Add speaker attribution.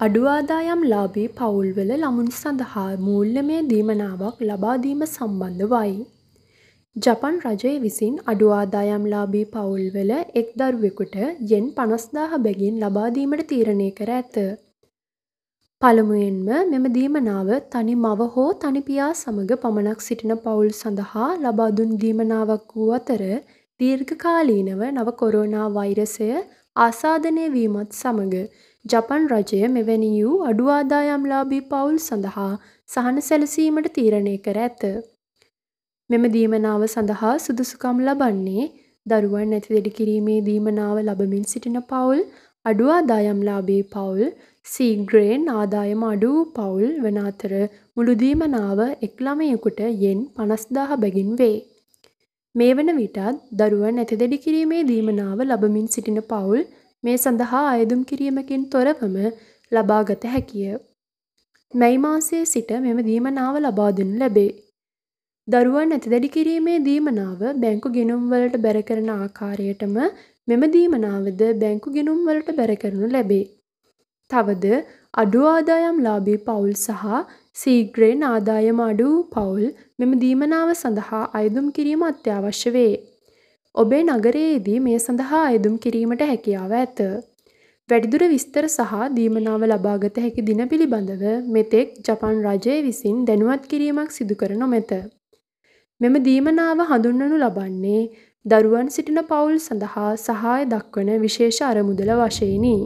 Speaker 1: අඩු ආදායම් ලාභී පවුල්වල ළමුන් සඳහා මූල්‍යමය දීමනාවක් ලබාදීම සම්බන්ධවයි. ජපන් රජය විසින් අඩු ආදායම් ලාභී පවුල්වල එක් දරුවෙකුට යෙන් පනස්දාහ බැගින් ලබාදීමට තීරණය කර ඇත. පළමුවෙන්ම මෙම දීමනාව තනි මව හෝ තනි පියා සමග පමණක් සිටින පවුල් සඳහා ලබා දුන් දීමනාවක් වූ අතර දීර්ඝකාලීනව නව කොරෝනා වෛරසය ආසාදනය වීමත් සමග ජපන් රජය මෙවැනි වූ අඩු ආදායම්ලාභී පවුල් සඳහා සහන සැලසීමට තීරණය කර ඇත. මෙම දීමනාව සඳහා සුදුසුකම් ලබන්නේ දරුවන් ඇතිදෙඩි කිරීමේ දීමනාව ලබමින් සිටින පවුල්, අඩු ආදායම්ලාභී පවුල්, සීග්‍රයෙන් ආදායම අඩු වූ පවුල් වන අතර මුළු දීමනාව එක් ළමයෙකුට යෙන් පනස්දාහ බැගින් වේ. මේ වන විටත් දරුවන් ඇතිදෙඩි කිරීමේ දීමනාව ලබමින් සිටින පවුල් මේ සඳහා අයදුම් කිරීමකින් තොරවම ලබා ගත හැකිය. මැයි මාසයේ සිට මෙම දීමනාව ලබා දෙනු ලැබේ. දරුවන් ඇතිදැඩි කිරීමේ දීමනාව බැංකු ගිණුම්වලට බැර කරන ආකාරයටම මෙම දීමනාවද බැංකු ගිණුම්වලට බැර කරනු ලැබේ. තවද අඩු ආදායම් ලාභී පවුල් සහ සීග්‍රයෙන් ආදායම අඩු වූ පවුල් මෙම දීමනාව සඳහා අයදුම් කිරීම අත්‍යවශ්‍ය වේ. ඔබේ නගරයේදී මේ සඳහා අයදුම් කිරීමට හැකියාව ඇත. වැඩිදුර විස්තර සහ දීමනාව ලබාගත හැකි දින පිළිබඳව මෙතෙක් ජපන් රජය විසින් දැනුවත් කිරීමක් සිදු කර නොමැත. මෙම දීමනාව හඳුන්වනු ලබන්නේ දරුවන් සිටින පවුල් සඳහා සහාය දක්වන විශේෂ අරමුදල වශයෙනි.